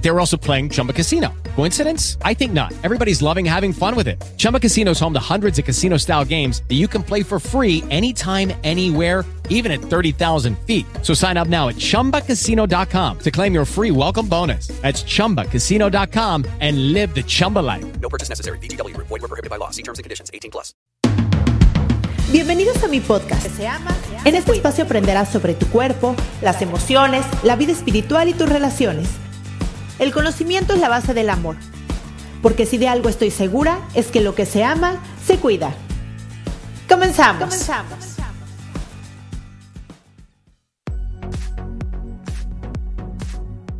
They were also playing Chumba Casino. Coincidence? I think not. Everybody's loving having fun with it. Chumba Casino is home to hundreds of casino style games that you can play for free anytime, anywhere, even at 30,000 feet. So sign up now at chumbacasino.com to claim your free welcome bonus. That's chumbacasino.com and live the Chumba life. No purchase necessary. BGW. Void were prohibited by law. See terms and conditions. 18 plus. Bienvenidos a mi podcast. Se ama, en este espacio aprenderás sobre tu cuerpo, las emociones, la vida espiritual y tus relaciones. El conocimiento es la base del amor. Porque si de algo estoy segura, es que lo que se ama, se cuida. Comenzamos. Comenzamos.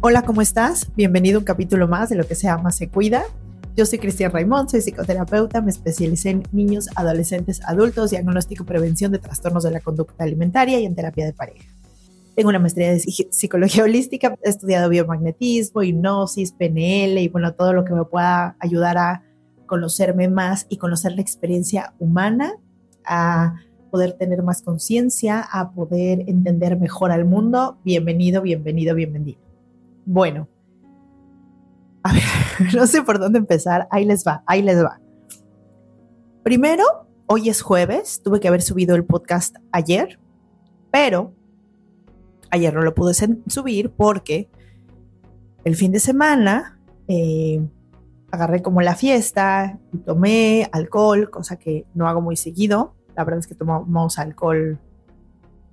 Hola, ¿cómo estás? Bienvenido a un capítulo más de Lo que se ama, se cuida. Yo soy Cristian Raimond, soy psicoterapeuta, me especialicé en niños, adolescentes, adultos, diagnóstico y prevención de trastornos de la conducta alimentaria y en terapia de pareja. Tengo una maestría de psicología holística, he estudiado biomagnetismo, hipnosis, PNL y bueno, todo lo que me pueda ayudar a conocerme más y conocer la experiencia humana, a poder tener más conciencia, a poder entender mejor al mundo. Bienvenido, bienvenido, bienvenido. Bueno, a ver, no sé por dónde empezar. Ahí les va, ahí les va. Primero, hoy es jueves, tuve que haber subido el podcast ayer, pero ayer no lo pude subir porque el fin de semana eh, agarré como la fiesta y tomé alcohol, cosa que no hago muy seguido. La verdad es que tomamos alcohol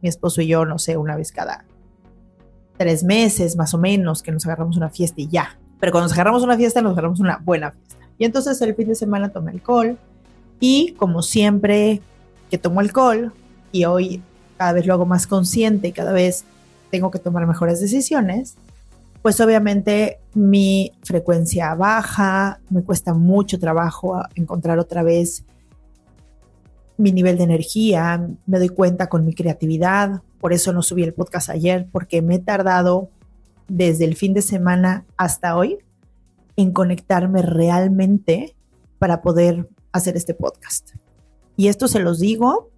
mi esposo y yo, no sé, una vez cada tres meses más o menos, que nos agarramos una fiesta y ya. Pero cuando nos agarramos una fiesta, nos agarramos una buena fiesta. Y entonces el fin de semana tomé alcohol y como siempre que tomo alcohol y hoy cada vez lo hago más consciente y cada vez tengo que tomar mejores decisiones, pues obviamente mi frecuencia baja, me cuesta mucho trabajo encontrar otra vez mi nivel de energía, me doy cuenta con mi creatividad, por eso no subí el podcast ayer, porque me he tardado desde el fin de semana hasta hoy en conectarme realmente para poder hacer este podcast. Y esto se los digo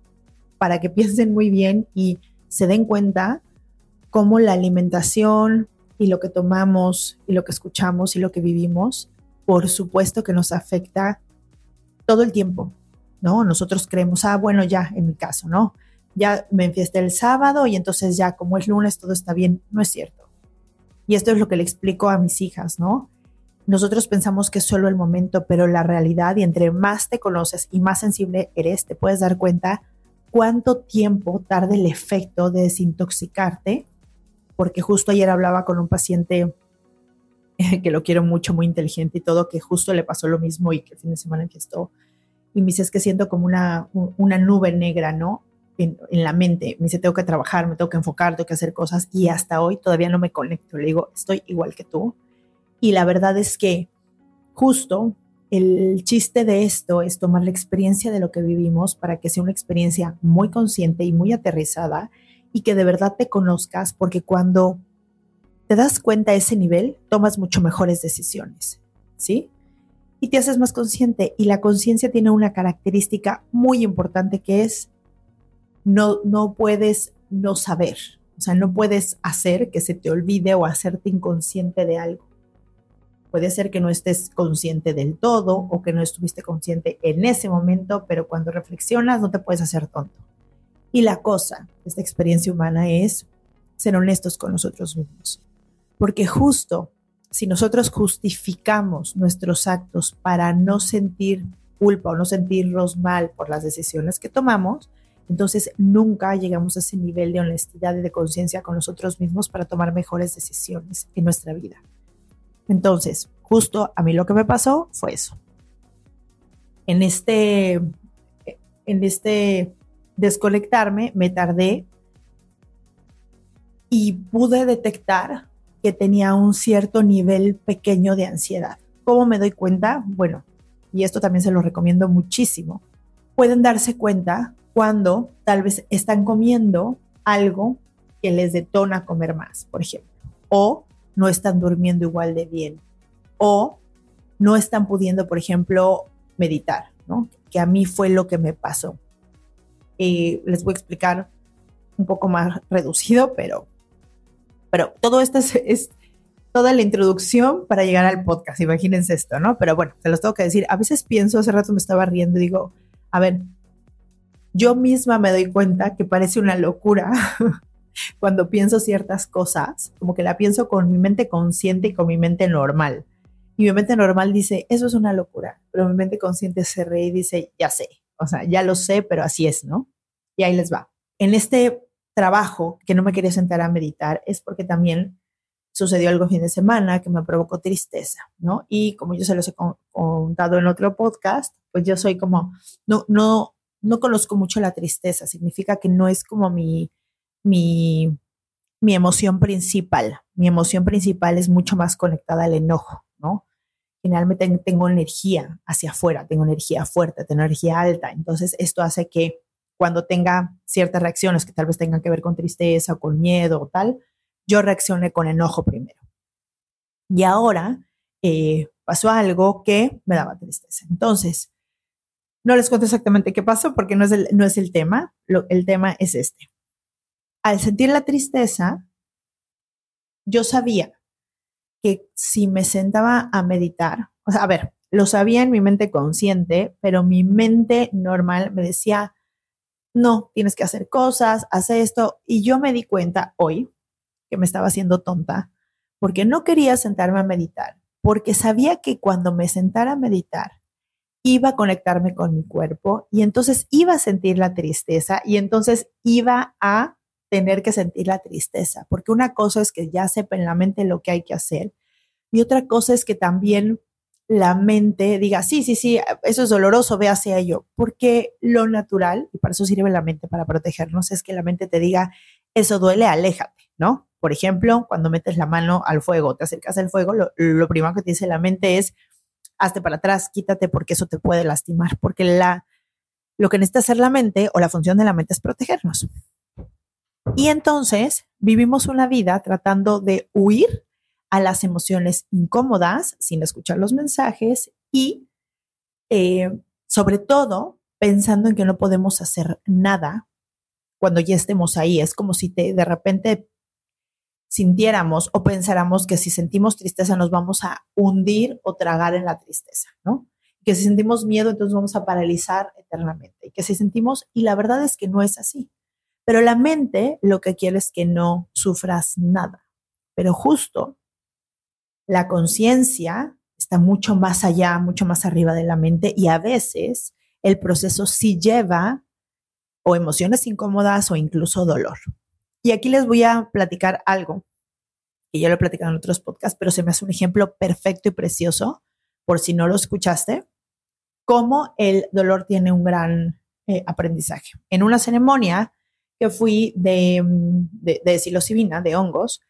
para que piensen muy bien y se den cuenta cómo la alimentación y lo que tomamos y lo que escuchamos y lo que vivimos, por supuesto que nos afecta todo el tiempo, ¿no? Nosotros creemos, ah, bueno, ya, en mi caso, ¿no? Ya me enfiesté el sábado y entonces ya como es lunes todo está bien. No es cierto. Y esto es lo que le explico a mis hijas, ¿no? Nosotros pensamos que es solo el momento, pero la realidad y entre más te conoces y más sensible eres, te puedes dar cuenta cuánto tiempo tarda el efecto de desintoxicarte, porque justo ayer hablaba con un paciente que lo quiero mucho, muy inteligente y todo, que justo le pasó lo mismo y que el fin de semana enfiestó y me dice, es que siento como una, una nube negra, ¿no? En, en, la mente. Me dice, tengo que trabajar, me tengo que enfocar, tengo que hacer cosas y hasta hoy todavía no me conecto. Le digo, estoy igual que tú. Y la verdad es que justo el chiste de esto es tomar la experiencia de lo que vivimos para que sea una experiencia muy consciente y muy aterrizada y que de verdad te conozcas, porque cuando te das cuenta a ese nivel, tomas mucho mejores decisiones, ¿sí? y te haces más consciente. Y la conciencia tiene una característica muy importante que es no, no puedes no saber. O sea, no puedes hacer que se te olvide o hacerte inconsciente de algo. Puede ser que no estés consciente del todo o que no estuviste consciente en ese momento, pero cuando reflexionas no te puedes hacer tonto. Y la cosa, esta experiencia humana es ser honestos con nosotros mismos. Porque justo si nosotros justificamos nuestros actos para no sentir culpa o no sentirnos mal por las decisiones que tomamos, entonces nunca llegamos a ese nivel de honestidad y de conciencia con nosotros mismos para tomar mejores decisiones en nuestra vida. Entonces, justo a mí lo que me pasó fue eso. En este, en este desconectarme me tardé y pude detectar que tenía un cierto nivel pequeño de ansiedad. ¿Cómo me doy cuenta? Bueno, y esto también se lo recomiendo muchísimo. Pueden darse cuenta cuando tal vez están comiendo algo que les detona comer más, por ejemplo, o no están durmiendo igual de bien, o no están pudiendo, por ejemplo, meditar, ¿no? que a mí fue lo que me pasó. Eh, les voy a explicar un poco más reducido, pero, pero todo esto es, es, toda la introducción para llegar al podcast, imagínense esto, ¿no? Pero bueno, se los tengo que decir, a veces pienso, hace rato me estaba riendo y digo, a ver, yo misma me doy cuenta que parece una locura cuando pienso ciertas cosas, como que la pienso con mi mente consciente y con mi mente normal. Y mi mente normal dice, eso es una locura, pero mi mente consciente se ríe y dice, ya sé, o sea, ya lo sé, pero así es, ¿no? Y ahí les va. En este trabajo que no me quería sentar a meditar es porque también sucedió algo fin de semana que me provocó tristeza, ¿no? Y como yo se los he contado en otro podcast, pues yo soy como, no, no, no conozco mucho la tristeza, significa que no es como mi, mi, mi emoción principal. Mi emoción principal es mucho más conectada al enojo, ¿no? Generalmente tengo energía hacia afuera, tengo energía fuerte, tengo energía alta. Entonces, esto hace que cuando tenga ciertas reacciones que tal vez tengan que ver con tristeza o con miedo o tal, yo reaccione con enojo primero. Y ahora eh, pasó algo que me daba tristeza. Entonces, no les cuento exactamente qué pasó porque no es el, no es el tema. el tema es este. Al sentir la tristeza, yo sabía que si me sentaba a meditar, o sea, a ver, lo sabía en mi mente consciente, pero mi mente normal me decía, no, tienes que hacer cosas, haz esto. Y yo me di cuenta hoy que me estaba haciendo tonta porque no quería sentarme a meditar, porque sabía que cuando me sentara a meditar, iba a conectarme con mi cuerpo y entonces iba a sentir la tristeza y entonces iba a tener que sentir la tristeza, porque una cosa es que ya sepa en la mente lo que hay que hacer y otra cosa es que también la mente diga, sí, sí, sí, eso es doloroso, ve hacia ello, porque lo natural, y para eso sirve la mente, para protegernos, es que la mente te diga, eso duele, aléjate, ¿no? Por ejemplo, cuando metes la mano al fuego, te acercas al fuego, lo, primero que te dice la mente es, hazte para atrás, quítate porque eso te puede lastimar, porque la, lo que necesita hacer la mente o la función de la mente es protegernos. Y entonces vivimos una vida tratando de huir a las emociones incómodas sin escuchar los mensajes y eh, sobre todo pensando en que no podemos hacer nada cuando ya estemos ahí. Es como si te de repente sintiéramos o pensáramos que si sentimos tristeza nos vamos a hundir o tragar en la tristeza, ¿no? Que si sentimos miedo entonces vamos a paralizar eternamente. Y que si sentimos, y la verdad es que no es así. Pero la mente lo que quiere es que no sufras nada. Pero justo la conciencia está mucho más allá, mucho más arriba de la mente y a veces el proceso sí lleva o emociones incómodas o incluso dolor. Y aquí les voy a platicar algo que ya lo he platicado en otros podcasts, pero se me hace un ejemplo perfecto y precioso, por si no lo escuchaste, cómo el dolor tiene un gran eh, aprendizaje. En una ceremonia que fui de, de, de psilocibina, de hongos,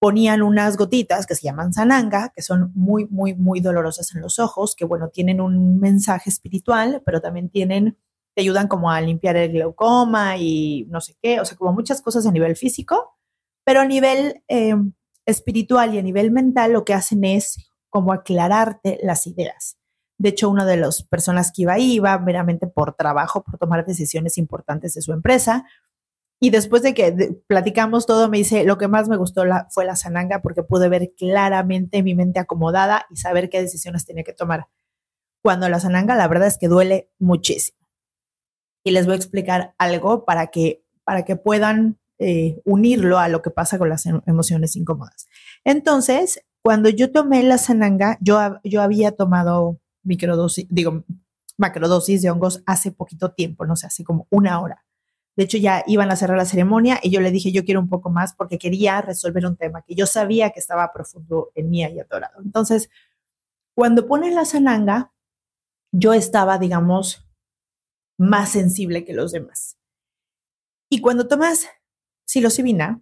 ponían unas gotitas que se llaman sananga, que son muy, muy, muy dolorosas en los ojos, que bueno, tienen un mensaje espiritual, pero también tienen te ayudan como a limpiar el glaucoma y no sé qué, o sea, como muchas cosas a nivel físico, pero a nivel eh, espiritual y a nivel mental lo que hacen es como aclararte las ideas. De hecho, una de las personas que iba ahí iba meramente por trabajo, por tomar decisiones importantes de su empresa. Y después de que platicamos todo, me dice, lo que más me gustó fue la sananga porque pude ver claramente mi mente acomodada y saber qué decisiones tenía que tomar. Cuando la sananga, la verdad es que duele muchísimo y les voy a explicar algo para que, para que puedan eh, unirlo a lo que pasa con las em, emociones incómodas. Entonces, cuando yo tomé la sananga, yo, yo había tomado microdosis, digo, macrodosis de hongos hace poquito tiempo, no sé, hace como una hora. De hecho, ya iban a cerrar la ceremonia y yo le dije, yo quiero un poco más porque quería resolver un tema que yo sabía que estaba profundo en mí y atorado. Entonces, cuando pones la sananga, yo estaba, digamos, más sensible que los demás. Y cuando tomas psilocibina,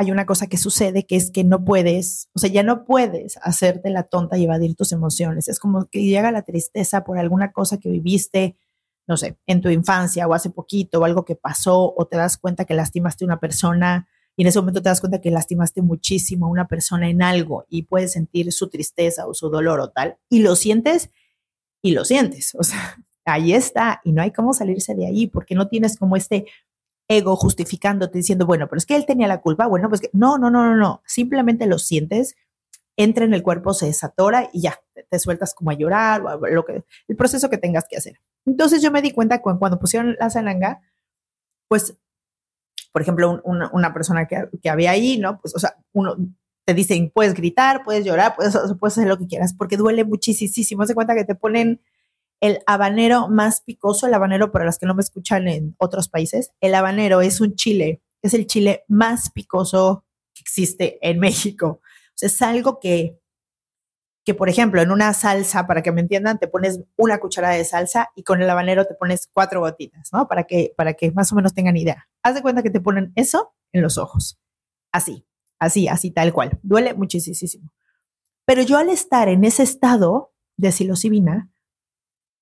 hay una cosa que sucede que es que no puedes, o sea, ya no puedes hacerte la tonta y evadir tus emociones. Es como que llega la tristeza por alguna cosa que viviste, no sé, en tu infancia o hace poquito o algo que pasó o te das cuenta que lastimaste a una persona y en ese momento te das cuenta que lastimaste muchísimo a una persona en algo y puedes sentir su tristeza o su dolor o tal y lo sientes y lo sientes, o sea, ahí está, y no hay cómo salirse de ahí, porque no tienes como este ego justificándote diciendo, bueno, pero es que él tenía la culpa, bueno, pues que no, no, no, no, no, simplemente lo sientes, entra en el cuerpo, se desatora y ya, te, sueltas como a llorar, o lo que, el proceso que tengas que hacer. Entonces yo me di cuenta cuando, cuando pusieron la salanga, pues, por ejemplo, una, persona que, que, había ahí, ¿no? Pues, o sea, uno te dicen, puedes gritar, puedes llorar, puedes, puedes hacer lo que quieras, porque duele muchísimo. Se cuenta que te ponen el habanero más picoso, el habanero para las que no me escuchan en otros países, el habanero es un chile, es el chile más picoso que existe en México. Es algo que, que, por ejemplo, en una salsa, para que me entiendan, te pones una cucharada de salsa y con el habanero te pones cuatro gotitas, ¿no? Para que, para que más o menos tengan idea. Haz de cuenta que te ponen eso en los ojos. Así, así, así, tal cual. Duele muchísimo. Pero yo al estar en ese estado de psilocibina,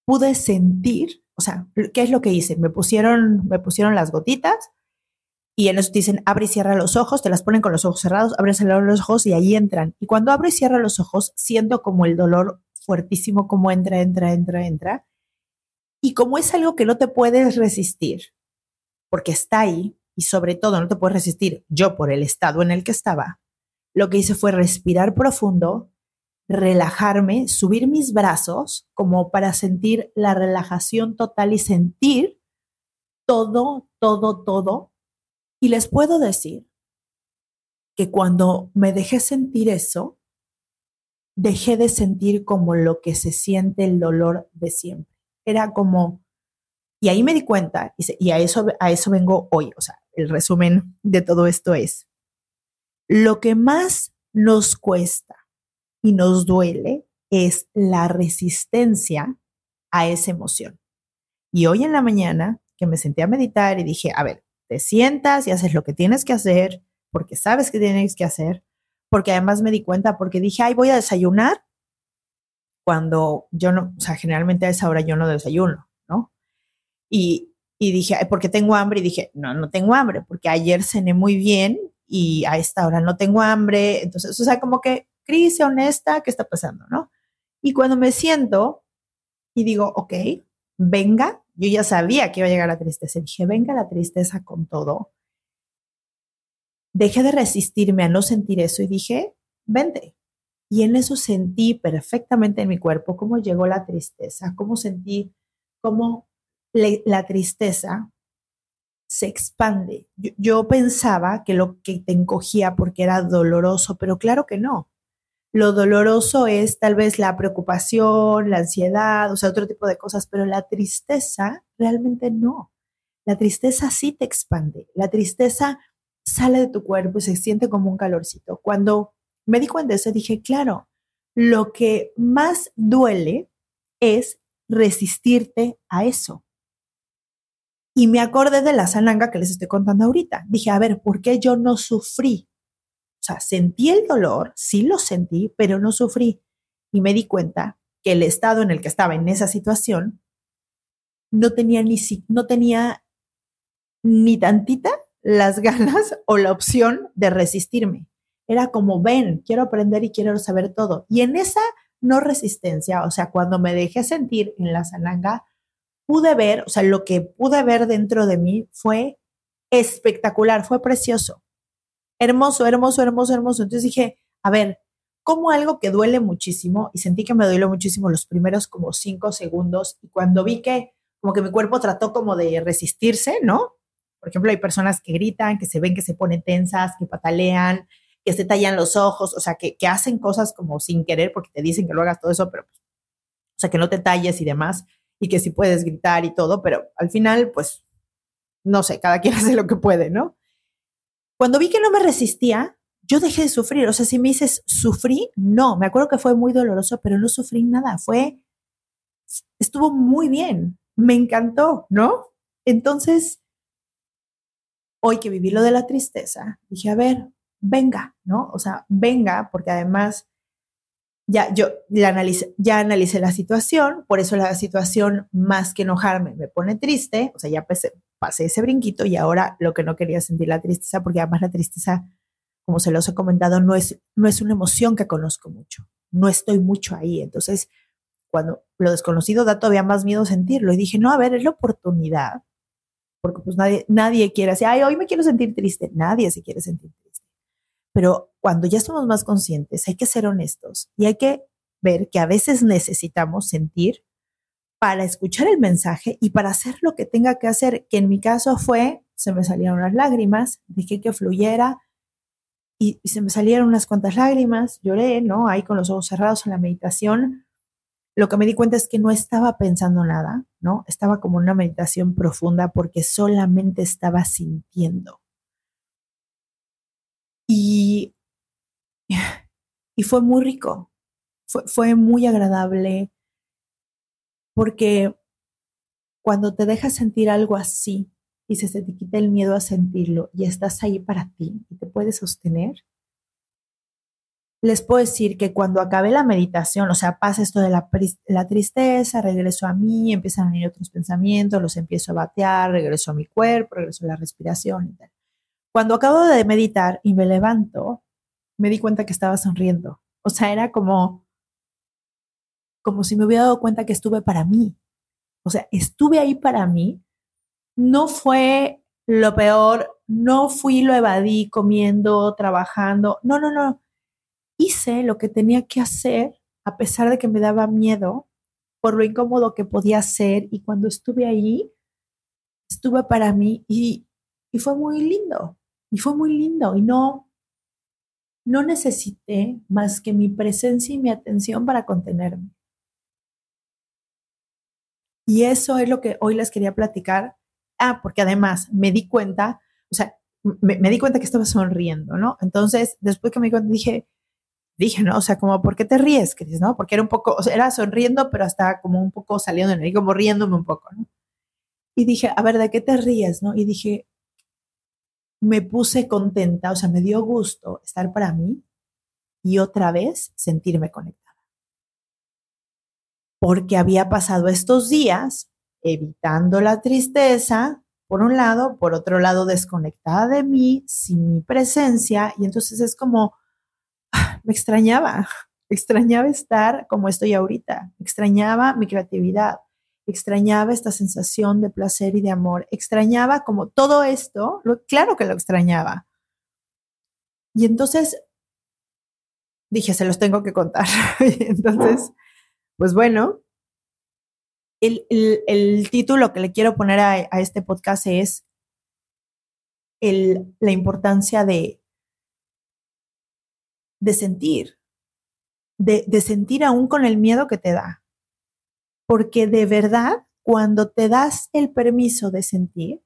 pude sentir, o sea, ¿qué es lo que hice? Me pusieron, me pusieron las gotitas y en eso te dicen, abre y cierra los ojos, te las ponen con los ojos cerrados, abre y cierra los ojos y ahí entran. Y cuando abro y cierro los ojos, siento como el dolor fuertísimo, como entra, entra, entra, entra. Y como es algo que no te puedes resistir, porque está ahí, y sobre todo no te puedes resistir yo por el estado en el que estaba, lo que hice fue respirar profundo, relajarme, subir mis brazos como para sentir la relajación total y sentir todo, todo, todo. Y les puedo decir que cuando me dejé sentir eso, dejé de sentir como lo que se siente el dolor de siempre. Era como, y ahí me di cuenta, y a eso, a eso vengo hoy, o sea, el resumen de todo esto es, lo que más nos cuesta y nos duele es la resistencia a esa emoción. Y hoy en la mañana que me senté a meditar y dije, a ver, te sientas y haces lo que tienes que hacer, porque sabes que tienes que hacer, porque además me di cuenta, porque dije, ay, voy a desayunar, cuando yo no, o sea, generalmente a esa hora yo no desayuno, ¿no? Y, y dije, ay, porque tengo hambre, y dije, no, no tengo hambre, porque ayer cené muy bien y a esta hora no tengo hambre, entonces, o sea, como que Cris, honesta, ¿qué está pasando? ¿No? Y cuando me siento y digo, ok, venga, yo ya sabía que iba a llegar la tristeza. Dije, venga la tristeza con todo. Dejé de resistirme a no sentir eso y dije, vente. Y en eso sentí perfectamente en mi cuerpo cómo llegó la tristeza, cómo sentí cómo la tristeza se expande. Yo, yo, pensaba que lo que te encogía porque era doloroso, pero claro que no. Lo doloroso es tal vez la preocupación, la ansiedad, o sea, otro tipo de cosas, pero la tristeza realmente no. La tristeza sí te expande. La tristeza sale de tu cuerpo y se siente como un calorcito. Cuando me di cuenta de eso, dije, claro, lo que más duele es resistirte a eso. Y me acordé de la sananga que les estoy contando ahorita. Dije, a ver, ¿por qué yo no sufrí? Sea, sentí el dolor, sí lo sentí, pero no sufrí. Y me di cuenta que el estado en el que estaba en esa situación no tenía ni, no tenía ni tantita las ganas o la opción de resistirme. Era como, ven, quiero aprender y quiero saber todo. Y en esa no resistencia, o sea, cuando me dejé sentir en la zananga, pude ver, o sea, lo que pude ver dentro de mí fue espectacular, fue precioso hermoso, hermoso, hermoso, hermoso. Entonces dije, a ver, como algo que duele muchísimo y sentí que me duele muchísimo los primeros como cinco segundos y cuando vi que como que mi cuerpo trató como de resistirse, ¿no? Por ejemplo, hay personas que gritan, que se ven que se ponen tensas, que patalean, que se tallan los ojos, o sea, que, que hacen cosas como sin querer porque te dicen que lo hagas todo eso, pero, o sea, que no te talles y demás, y que sí puedes gritar y todo, pero al final, pues, no sé, cada quien hace lo que puede, ¿no? Cuando vi que no me resistía, yo dejé de sufrir. O sea, si me dices, ¿sufrí? No, me acuerdo que fue muy doloroso, pero no sufrí nada. Fue, estuvo muy bien. Me encantó, ¿no? Entonces, hoy que viví lo de la tristeza, dije, a ver, venga, ¿no? O sea, venga, porque además ya yo analicé, ya analicé la situación, por eso la situación más que enojarme me pone triste, o sea, ya pasé, pasé ese brinquito y ahora lo que no quería sentir la tristeza, porque además la tristeza, como se los he comentado, no es, no es una emoción que conozco mucho, no estoy mucho ahí, entonces cuando lo desconocido da todavía más miedo sentirlo. Y dije, no, a ver, es la oportunidad, porque pues nadie, nadie quiere decir, ay, hoy me quiero sentir triste. Nadie se quiere sentir triste. Pero cuando ya somos más conscientes, hay que ser honestos y hay que ver que a veces necesitamos sentir para escuchar el mensaje y para hacer lo que tenga que hacer, que en mi caso fue, se me salieron las lágrimas, dejé que fluyera y, se me salieron unas cuantas lágrimas, lloré, ¿no? Ahí con los ojos cerrados en la meditación. Lo que me di cuenta es que no estaba pensando nada, ¿no? Estaba como en una meditación profunda porque solamente estaba sintiendo. Y, y fue muy rico, fue, fue muy agradable porque cuando te dejas sentir algo así y se, te quita el miedo a sentirlo y estás ahí para ti y te puedes sostener, les puedo decir que cuando acabé la meditación, o sea, pasa esto de la, tristeza, regreso a mí, empiezan a venir otros pensamientos, los empiezo a batear, regreso a mi cuerpo, regreso a la respiración y tal. Cuando acabo de meditar y me levanto, me di cuenta que estaba sonriendo. O sea, era como, como si me hubiera dado cuenta que estuve para mí. O sea, estuve ahí para mí. No fue lo peor, no fui, lo evadí comiendo, trabajando. No, no, no. Hice lo que tenía que hacer a pesar de que me daba miedo por lo incómodo que podía ser y cuando estuve ahí, estuve para mí y, y fue muy lindo. Y fue muy lindo y no, no necesité más que mi presencia y mi atención para contenerme. Y eso es lo que hoy les quería platicar. Ah, porque además me di cuenta, o sea, me, di cuenta que estaba sonriendo, ¿no? Entonces, después que me di cuenta, dije, dije, ¿no? O sea, como, ¿por qué te ríes, Cris? ¿No? Porque era un poco, o sea, era sonriendo, pero hasta como un poco saliendo de ahí, como riéndome un poco, ¿no? Y dije, a ver, ¿de qué te ríes, no? Y dije, me puse contenta, o sea, me dio gusto estar para mí y otra vez sentirme conectada porque había pasado estos días evitando la tristeza, por un lado, por otro lado, desconectada de mí, sin mi presencia, y entonces es como, ah, me extrañaba, extrañaba estar como estoy ahorita, extrañaba mi creatividad, extrañaba esta sensación de placer y de amor, extrañaba como todo esto, claro que lo extrañaba. Y entonces dije, se los tengo que contar. entonces pues bueno, el, título que le quiero poner a, este podcast es la importancia de, de sentir, de, de sentir aún con el miedo que te da. Porque de verdad, cuando te das el permiso de sentir,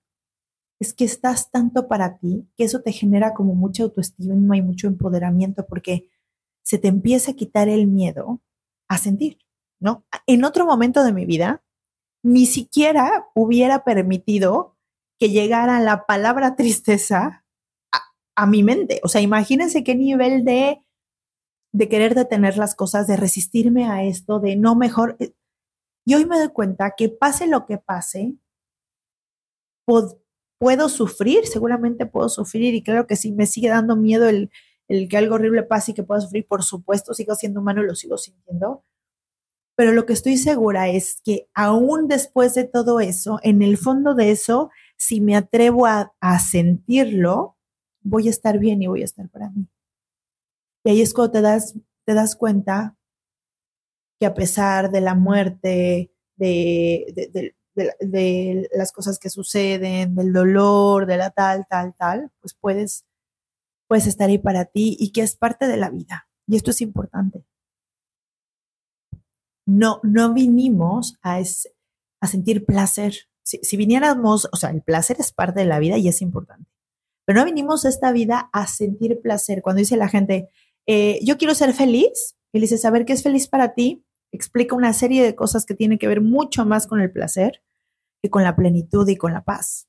es que estás tanto para ti que eso te genera como mucha autoestima y mucho empoderamiento porque se te empieza a quitar el miedo a sentir. ¿No? En otro momento de mi vida, ni siquiera hubiera permitido que llegara la palabra tristeza a, mi mente. O sea, imagínense qué nivel de, de querer detener las cosas, de resistirme a esto, de no mejor. Eh, y hoy me doy cuenta que pase lo que pase, puedo sufrir, seguramente puedo sufrir, y creo que si me sigue dando miedo el, el que algo horrible pase y que pueda sufrir, por supuesto, sigo siendo humano y lo sigo sintiendo pero lo que estoy segura es que aún después de todo eso, en el fondo de eso, si me atrevo a, sentirlo, voy a estar bien y voy a estar para mí. Y ahí es cuando te das, te das cuenta que a pesar de la muerte, de, de, las cosas que suceden, del dolor, de la tal, tal, tal, pues puedes, puedes estar ahí para ti y que es parte de la vida. Y esto es importante no, no vinimos a, a sentir placer. Si, viniéramos, o sea, el placer es parte de la vida y es importante, pero no vinimos a esta vida a sentir placer. Cuando dice la gente, eh, yo quiero ser feliz, y dice, saber qué es feliz para ti, explica una serie de cosas que tienen que ver mucho más con el placer que con la plenitud y con la paz.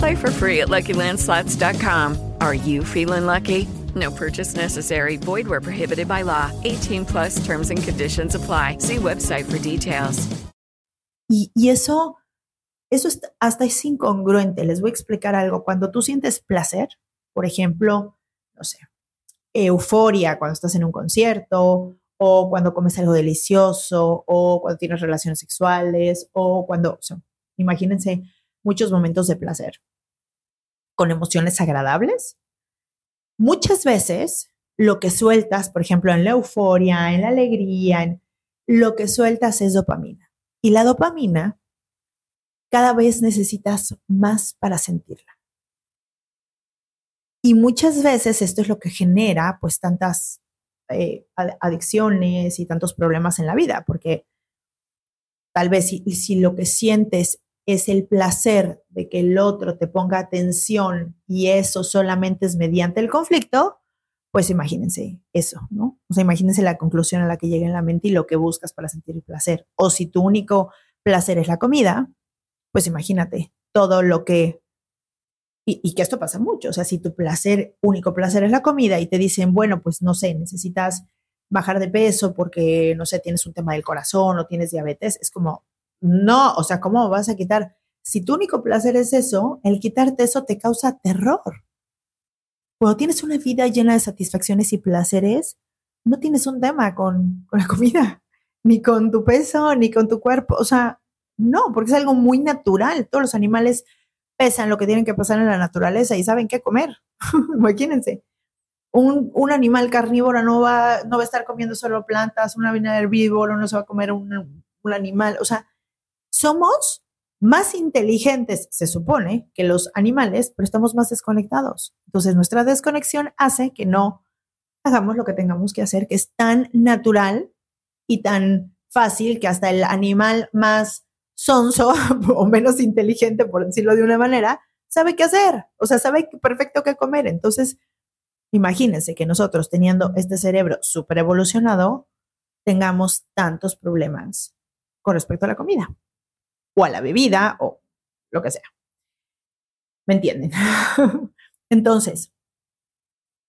Play for free at LuckyLandSlots.com. Are you feeling lucky? No purchase necessary. Void where prohibited by law. 18 plus terms and conditions apply. See website for details. Y, y eso, eso es- hasta es incongruente. Les voy a explicar algo. Cuando tú sientes placer, por ejemplo, no sé, euforia cuando estás en un concierto, o cuando comes algo delicioso, o cuando tienes relaciones sexuales, o cuando, imagínense muchos momentos de placer con emociones agradables. Muchas veces lo que sueltas, por ejemplo, en la euforia, en la alegría, en, lo que sueltas es dopamina. Y la dopamina cada vez necesitas más para sentirla. Y muchas veces esto es lo que genera pues tantas eh, ad- adicciones y tantos problemas en la vida, porque tal vez si, si lo que sientes es el placer de que el otro te ponga atención y eso solamente es mediante el conflicto, pues imagínense eso, ¿no? O sea, imagínense la conclusión a la que llega en la mente y lo que buscas para sentir el placer. O si tu único placer es la comida, pues imagínate todo lo que... Y, y que esto pasa mucho, o sea, si tu placer, único placer es la comida y te dicen, bueno, pues no sé, necesitas bajar de peso porque, no sé, tienes un tema del corazón o tienes diabetes, es como, no, o sea, ¿cómo vas a quitar? Si tu único placer es eso, el quitarte eso te causa terror. Cuando tienes una vida llena de satisfacciones y placeres, no tienes un tema con, con la comida, ni con tu peso, ni con tu cuerpo. O sea, no, porque es algo muy natural. Todos los animales pesan lo que tienen que pasar en la naturaleza y saben qué comer. Imagínense. Un, un, animal carnívoro no va, no va a estar comiendo solo plantas, un animal herbívoro no se va a comer un, un animal. O sea, somos más inteligentes, se supone, que los animales, pero estamos más desconectados. Entonces, nuestra desconexión hace que no hagamos lo que tengamos que hacer, que es tan natural y tan fácil que hasta el animal más sonso o menos inteligente, por decirlo de una manera, sabe qué hacer. O sea, sabe perfecto qué comer. Entonces, imagínense que nosotros, teniendo este cerebro súper evolucionado, tengamos tantos problemas con respecto a la comida o a la bebida o lo que sea. ¿Me entienden? entonces,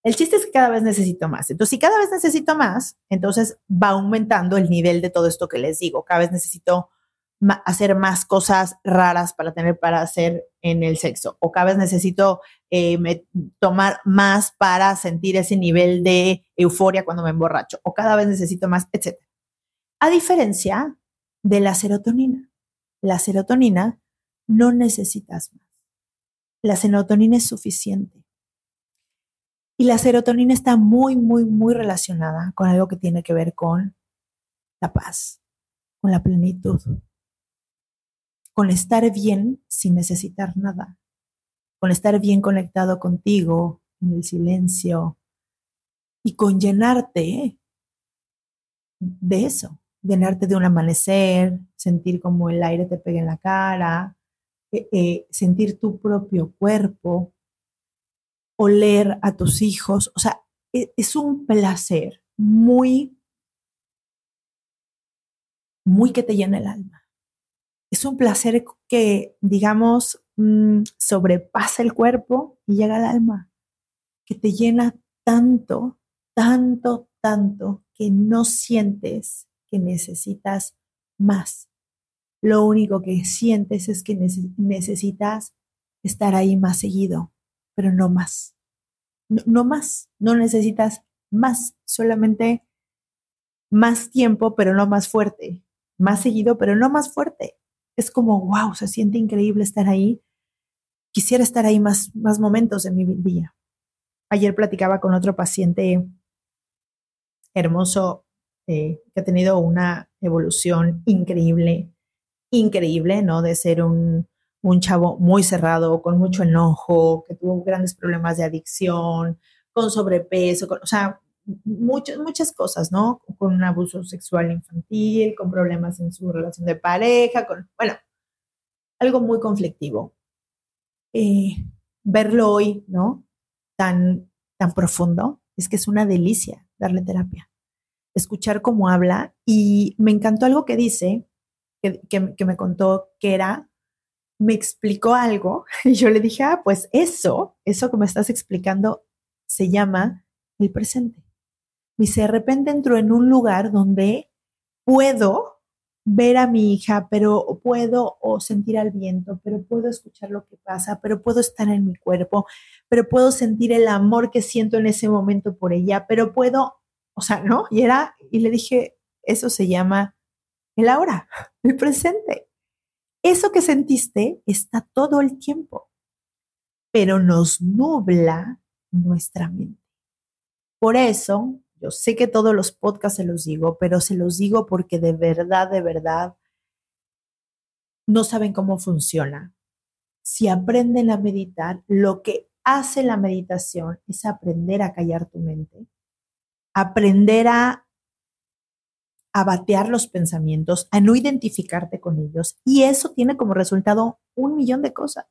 el chiste es que cada vez necesito más. Entonces, si cada vez necesito más, entonces va aumentando el nivel de todo esto que les digo. Cada vez necesito hacer más cosas raras para tener para hacer en el sexo. O cada vez necesito eh, tomar más para sentir ese nivel de euforia cuando me emborracho. O cada vez necesito más, etc. A diferencia de la serotonina la serotonina, no necesitas más. La serotonina es suficiente. Y la serotonina está muy, muy, muy relacionada con algo que tiene que ver con la paz, con la plenitud, con estar bien sin necesitar nada, con estar bien conectado contigo en el silencio y con llenarte de eso llenarte de un amanecer, sentir como el aire te pega en la cara, eh, eh, sentir tu propio cuerpo, oler a tus hijos. O sea, es, es un placer muy, muy que te llena el alma. Es un placer que, digamos, mmm, sobrepasa el cuerpo y llega al alma, que te llena tanto, tanto, tanto, que no sientes que necesitas más. Lo único que sientes es que neces necesitas estar ahí más seguido, pero no más. No, no, más, no necesitas más, solamente más tiempo, pero no más fuerte. Más seguido, pero no más fuerte. Es como, wow, se siente increíble estar ahí. Quisiera estar ahí más, más momentos de mi día. Ayer platicaba con otro paciente hermoso eh, que ha tenido una evolución increíble, increíble, ¿no? De ser un, un chavo muy cerrado, con mucho enojo, que tuvo grandes problemas de adicción, con sobrepeso, con, o sea, muchas, muchas cosas, ¿no? Con un abuso sexual infantil, con problemas en su relación de pareja, con, bueno, algo muy conflictivo. Eh, verlo hoy, ¿no? Tan, tan profundo, es que es una delicia darle terapia. Escuchar cómo habla y me encantó algo que dice, que, que, me contó que era me explicó algo y yo le dije, ah, pues eso, eso que me estás explicando se llama el presente. Y de repente entro en un lugar donde puedo ver a mi hija, pero puedo o sentir al viento, pero puedo escuchar lo que pasa, pero puedo estar en mi cuerpo, pero puedo sentir el amor que siento en ese momento por ella, pero puedo, o sea, ¿no? Y era, y le dije, eso se llama el ahora, el presente. Eso que sentiste está todo el tiempo, pero nos nubla nuestra mente. Por eso, yo sé que todos los podcasts se los digo, pero se los digo porque de verdad, de verdad, no saben cómo funciona. Si aprenden a meditar, lo que hace la meditación es aprender a callar tu mente, aprender a a batear los pensamientos, a no identificarte con ellos. Y eso tiene como resultado un millón de cosas.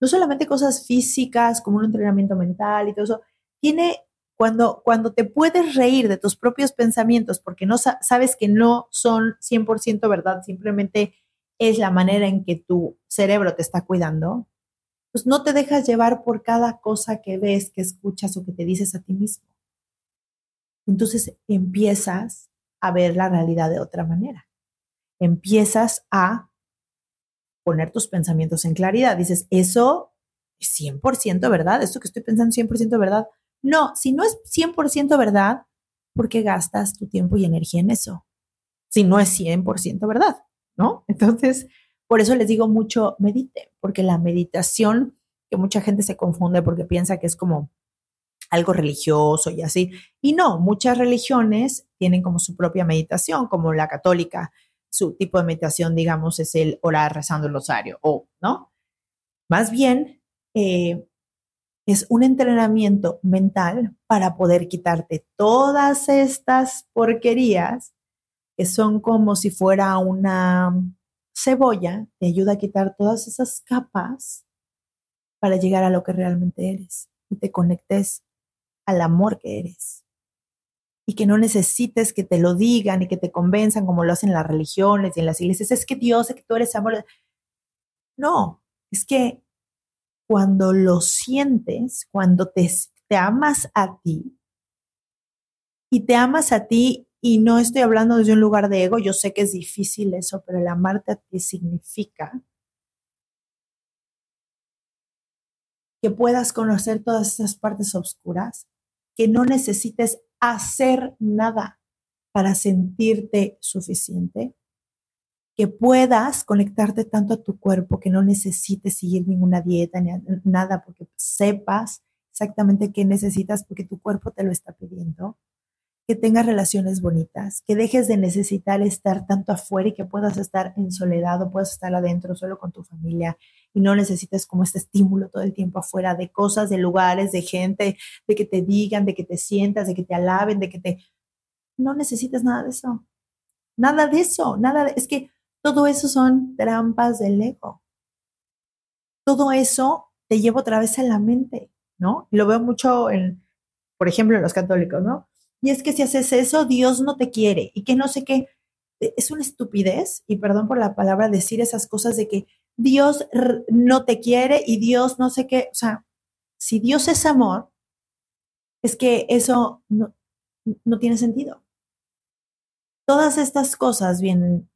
No solamente cosas físicas, como un entrenamiento mental y todo eso. Tiene cuando, cuando te puedes reír de tus propios pensamientos porque no sabes que no son 100% verdad, simplemente es la manera en que tu cerebro te está cuidando, pues no te dejas llevar por cada cosa que ves, que escuchas o que te dices a ti mismo. Entonces empiezas a ver la realidad de otra manera. Empiezas a poner tus pensamientos en claridad. Dices, eso es 100% verdad, esto que estoy pensando es 100% verdad. No, si no es 100% verdad, ¿por qué gastas tu tiempo y energía en eso? Si no es 100% verdad, ¿no? Entonces, por eso les digo mucho, medite, porque la meditación, que mucha gente se confunde porque piensa que es como algo religioso y así. Y no, muchas religiones tienen como su propia meditación, como la católica, su tipo de meditación, digamos, es el orar rezando el rosario, o, ¿no? Más bien, eh, es un entrenamiento mental para poder quitarte todas estas porquerías que son como si fuera una cebolla, te ayuda a quitar todas esas capas para llegar a lo que realmente eres y te conectes al amor que eres. Y que no necesites que te lo digan y que te convenzan como lo hacen las religiones y en las iglesias. Es que Dios, es que tú eres amor. No, es que cuando lo sientes, cuando te, te amas a ti, y te amas a ti, y no estoy hablando desde un lugar de ego, yo sé que es difícil eso, pero el amarte a ti significa que puedas conocer todas esas partes oscuras que no necesites hacer nada para sentirte suficiente, que puedas conectarte tanto a tu cuerpo que no necesites seguir ninguna dieta ni nada porque sepas exactamente qué necesitas porque tu cuerpo te lo está pidiendo, que tengas relaciones bonitas, que dejes de necesitar estar tanto afuera y que puedas estar en soledad o puedas estar adentro solo con tu familia y no necesites como este estímulo todo el tiempo afuera de cosas, de lugares, de gente, de que te digan, de que te sientas, de que te alaben, de que te... No necesitas nada de eso. Nada de eso, nada de... Es que todo eso son trampas del ego. Todo eso te lleva otra vez a la mente, ¿no? Y lo veo mucho en, por ejemplo, en los católicos, ¿no? Y es que si haces eso, Dios no te quiere y que no sé qué. Es una estupidez, y perdón por la palabra, decir esas cosas de que Dios no te quiere y Dios no sé qué. O sea, si Dios es amor, es que eso no, no tiene sentido. Todas estas cosas vienen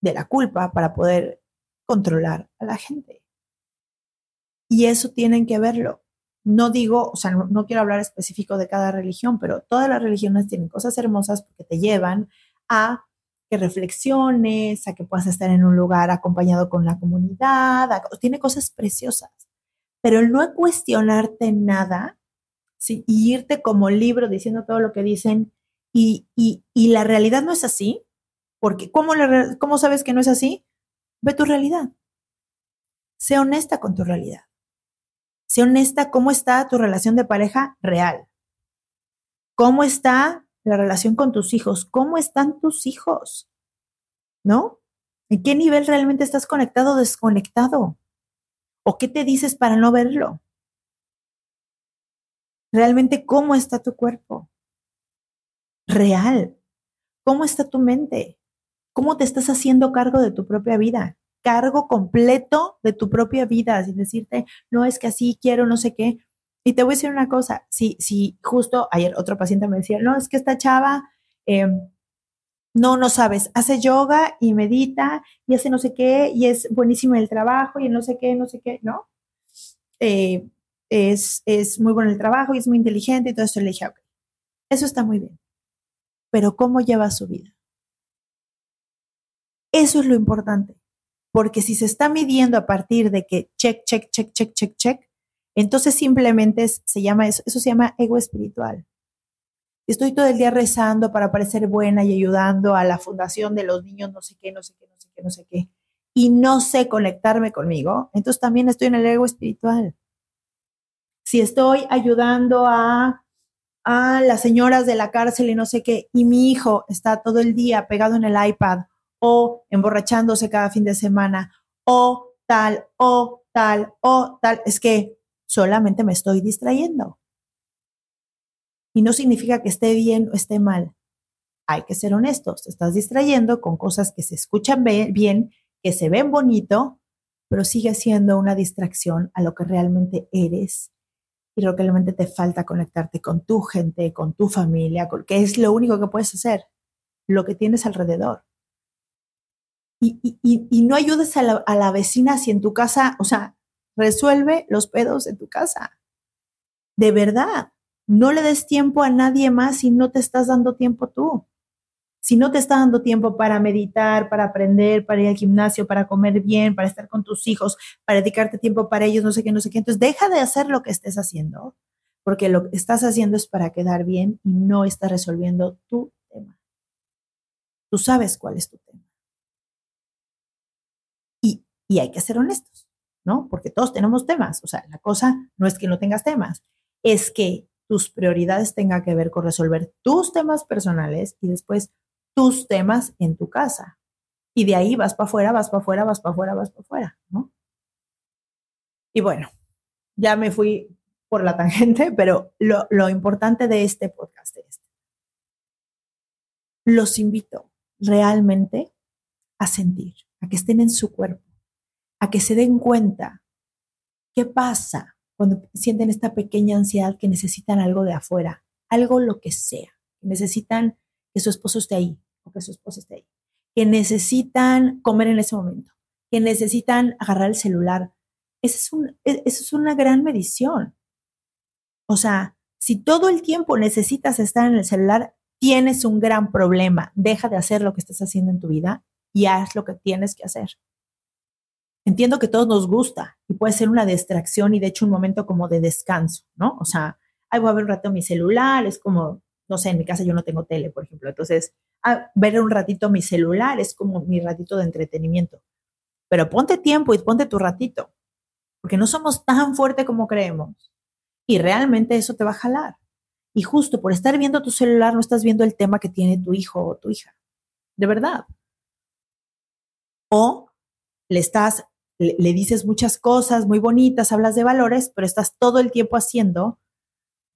de la culpa para poder controlar a la gente. Y eso tienen que verlo no digo, o sea, no, quiero hablar específico de cada religión, pero todas las religiones tienen cosas hermosas porque te llevan a que reflexiones, a que puedas estar en un lugar acompañado con la comunidad, tiene cosas preciosas. Pero no cuestionarte nada y irte como libro diciendo todo lo que dicen y, la realidad no es así, porque ¿cómo, ¿cómo sabes que no es así? Ve tu realidad. Sé honesta con tu realidad. Sé honesta cómo está tu relación de pareja real. ¿Cómo está la relación con tus hijos? ¿Cómo están tus hijos? ¿No? ¿En qué nivel realmente estás conectado o desconectado? ¿O qué te dices para no verlo? Realmente, ¿cómo está tu cuerpo? Real. ¿Cómo está tu mente? ¿Cómo te estás haciendo cargo de tu propia vida? Cargo completo de tu propia vida, sin decirte, no es que así quiero, no sé qué. Y te voy a decir una cosa, si, si justo ayer otro paciente me decía, no, es que esta chava, eh, no, no sabes, hace yoga y medita y hace no sé qué y es buenísimo en el trabajo y no sé qué, no sé qué, ¿no? Eh, es, es muy bueno el trabajo y es muy inteligente y todo eso. Le dije, ok, eso está muy bien, pero ¿cómo lleva su vida? Eso es lo importante, porque si se está midiendo a partir de que check, check, check, check, check, check, entonces simplemente se llama eso, eso se llama ego espiritual. Estoy todo el día rezando para parecer buena y ayudando a la fundación de los niños, no sé qué, no sé qué, no sé qué, no sé qué, y no sé conectarme conmigo, entonces también estoy en el ego espiritual. Si estoy ayudando a, a las señoras de la cárcel y no sé qué, y mi hijo está todo el día pegado en el iPad o emborrachándose cada fin de semana, o tal, o tal, o tal, es que solamente me estoy distrayendo. Y no significa que esté bien o esté mal. Hay que ser honestos. Estás distrayendo con cosas que se escuchan bien, que se ven bonito, pero sigue siendo una distracción a lo que realmente eres y lo que realmente te falta conectarte con tu gente, con tu familia, que es lo único que puedes hacer, lo que tienes alrededor y, no ayudes a la, a la vecina si en tu casa, o sea, resuelve los pedos de tu casa. De verdad, no le des tiempo a nadie más si no te estás dando tiempo tú. Si no te estás dando tiempo para meditar, para aprender, para ir al gimnasio, para comer bien, para estar con tus hijos, para dedicarte tiempo para ellos, no sé qué, no sé qué. Entonces, deja de hacer lo que estés haciendo, porque lo que estás haciendo es para quedar bien y no estás resolviendo tu tema. Tú sabes cuál es tu tema. Y hay que ser honestos, ¿no? Porque todos tenemos temas. O sea, la cosa no es que no tengas temas, es que tus prioridades tengan que ver con resolver tus temas personales y después tus temas en tu casa. Y de ahí vas para afuera, vas para afuera, vas para afuera, vas para afuera, ¿no? Y bueno, ya me fui por la tangente, pero lo, lo importante de este podcast es, los invito realmente a sentir, a que estén en su cuerpo, a que se den cuenta qué pasa cuando sienten esta pequeña ansiedad que necesitan algo de afuera, algo lo que sea, necesitan que su esposo esté ahí o que su esposa esté ahí, que necesitan comer en ese momento, que necesitan agarrar el celular. Esa es, un, e, eso es una gran medición. O sea, si todo el tiempo necesitas estar en el celular, tienes un gran problema. Deja de hacer lo que estás haciendo en tu vida y haz lo que tienes que hacer. Entiendo que todos nos gusta y puede ser una distracción y de hecho un momento como de descanso, ¿no? O sea, ahí voy a ver un rato mi celular, es como, no sé, en mi casa yo no tengo tele, por ejemplo, entonces, a ver un ratito mi celular es como mi ratito de entretenimiento. Pero ponte tiempo y ponte tu ratito, porque no somos tan fuertes como creemos. Y realmente eso te va a jalar. Y justo por estar viendo tu celular no estás viendo el tema que tiene tu hijo o tu hija. De verdad. O le estás le, dices muchas cosas muy bonitas, hablas de valores, pero estás todo el tiempo haciendo,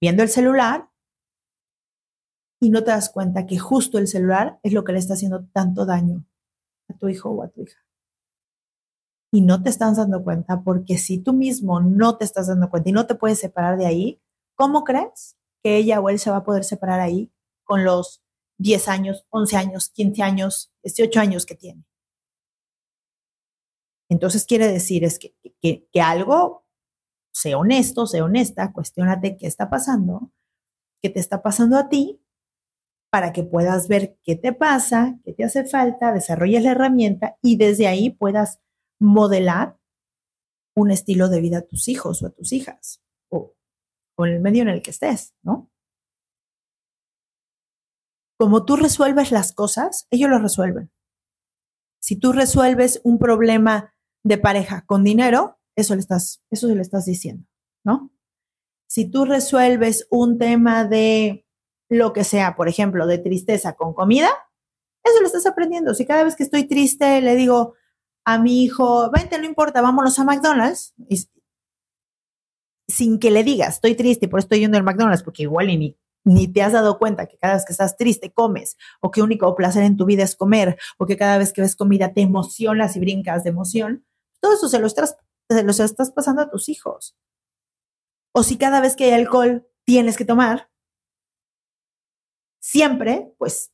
viendo el celular y no te das cuenta que justo el celular es lo que le está haciendo tanto daño a tu hijo o a tu hija. Y no te estás dando cuenta porque si tú mismo no te estás dando cuenta y no te puedes separar de ahí, ¿cómo crees que ella o él se va a poder separar ahí con los 10 años, 11 años, 15 años, 18 años que tiene? Entonces quiere decir es que, que, algo, sé honesto, sé honesta, cuestionate qué está pasando, qué te está pasando a ti, para que puedas ver qué te pasa, qué te hace falta, desarrolles la herramienta y desde ahí puedas modelar un estilo de vida a tus hijos o a tus hijas o, o en el medio en el que estés, ¿no? Como tú resuelves las cosas, ellos lo resuelven. Si tú resuelves un problema de pareja con dinero, eso le estás, eso le estás diciendo, ¿no? Si tú resuelves un tema de lo que sea, por ejemplo, de tristeza con comida, eso lo estás aprendiendo. Si cada vez que estoy triste le digo a mi hijo, vente, no importa, vámonos a McDonald's, sin que le digas, estoy triste y por eso estoy yendo al McDonald's, porque igual ni, ni te has dado cuenta que cada vez que estás triste comes, o que único placer en tu vida es comer, o que cada vez que ves comida te emocionas y brincas de emoción, todo eso se lo estás, se lo estás pasando a tus hijos. O si cada vez que hay alcohol tienes que tomar, siempre, pues,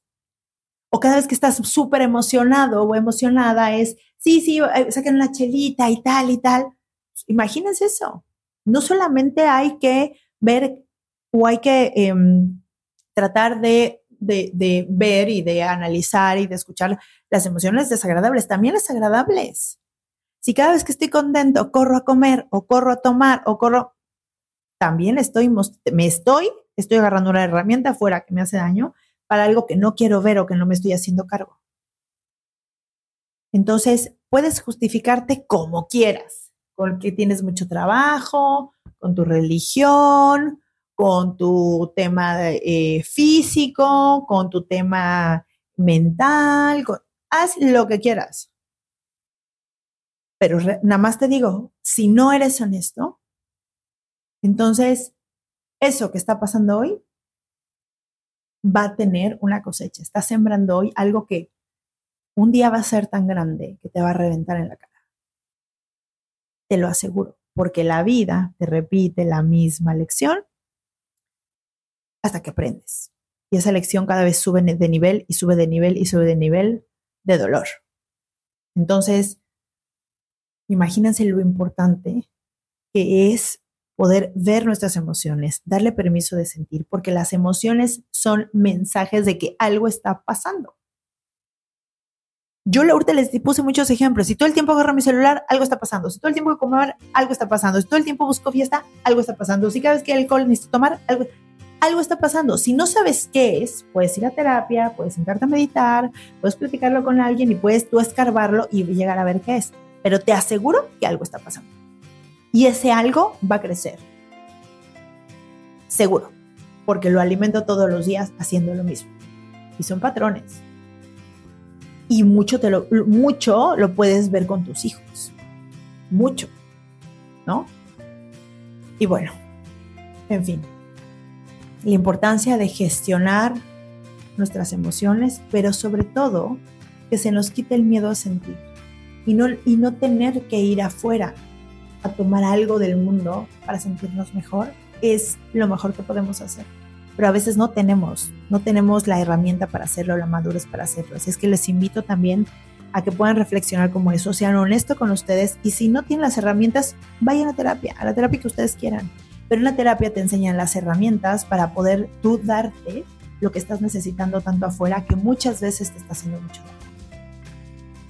o cada vez que estás súper emocionado o emocionada es, sí, sí, eh, saquen una chelita y tal y tal. Imagínense eso. No solamente hay que ver o hay que em, tratar de, de ver y de analizar y de escuchar las emociones desagradables, también las agradables. Si cada vez que estoy contento corro a comer o corro a tomar o corro, también estoy, me estoy, estoy agarrando una herramienta afuera que me hace daño para algo que no quiero ver o que no me estoy haciendo cargo. Entonces, puedes justificarte como quieras, con que tienes mucho trabajo, con tu religión, con tu tema eh, físico, con tu tema mental, haz lo que quieras. Pero nada más te digo, si no eres honesto, entonces eso que está pasando hoy va a tener una cosecha. Estás sembrando hoy algo que un día va a ser tan grande que te va a reventar en la cara. Te lo aseguro, porque la vida te repite la misma lección hasta que aprendes. Y esa lección cada vez sube de nivel y sube de nivel y sube de nivel de dolor. Entonces, imagínense lo importante que es poder ver nuestras emociones, darle permiso de sentir, porque las emociones son mensajes de que algo está pasando. Yo ahorita les puse muchos ejemplos. Si todo el tiempo agarro mi celular, algo está pasando. Si todo el tiempo comer, algo está pasando. Si todo el tiempo busco fiesta, algo está pasando. Si cada vez que alcohol necesito tomar, algo, algo está pasando. Si no sabes qué es, puedes ir a terapia, puedes sentarte a meditar, puedes platicarlo con alguien y puedes tú escarbarlo y llegar a ver qué es. Pero te aseguro que algo está pasando. Y ese algo va a crecer. Seguro. Porque lo alimento todos los días haciendo lo mismo. Y son patrones. Y mucho, te lo, mucho lo puedes ver con tus hijos. Mucho. ¿No? Y bueno, en fin. La importancia de gestionar nuestras emociones, pero sobre todo que se nos quite el miedo a sentir y no, y no tener que ir afuera a tomar algo del mundo para sentirnos mejor, es lo mejor que podemos hacer. Pero a veces no tenemos, no tenemos la herramienta para hacerlo, la madurez para hacerlo. Así es que les invito también a que puedan reflexionar como eso, sean honestos con ustedes y si no tienen las herramientas, vayan a terapia, a la terapia que ustedes quieran. Pero en la terapia te enseñan las herramientas para poder tú darte lo que estás necesitando tanto afuera que muchas veces te está haciendo mucho daño.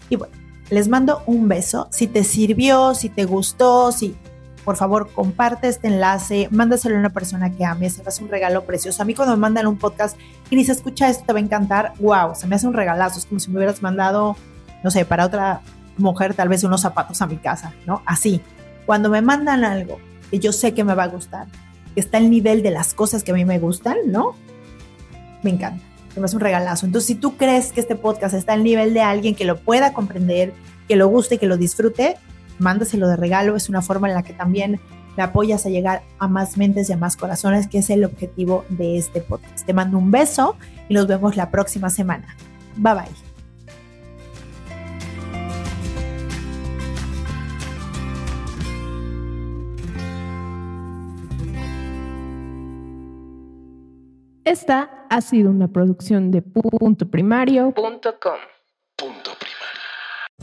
Y bueno, les mando un beso. Si te sirvió, si te gustó, si por favor comparte este enlace, mándaselo a una persona que ames, se me hace un regalo precioso. A mí cuando me mandan un podcast y dice, escucha esto, te va a encantar, wow, se me hace un regalazo, es como si me hubieras mandado, no sé, para otra mujer tal vez unos zapatos a mi casa, ¿no? Así. Cuando me mandan algo que yo sé que me va a gustar, que está al nivel de las cosas que a mí me gustan, ¿no? Me encanta se me hace un regalazo. Entonces, si tú crees que este podcast está al nivel de alguien que lo pueda comprender, que lo guste y que lo disfrute, mándaselo de regalo. Es una forma en la que también me apoyas a llegar a más mentes y a más corazones, que es el objetivo de este podcast. Te mando un beso y nos vemos la próxima semana. Bye bye. Esta ha sido una producción de punto primario.com.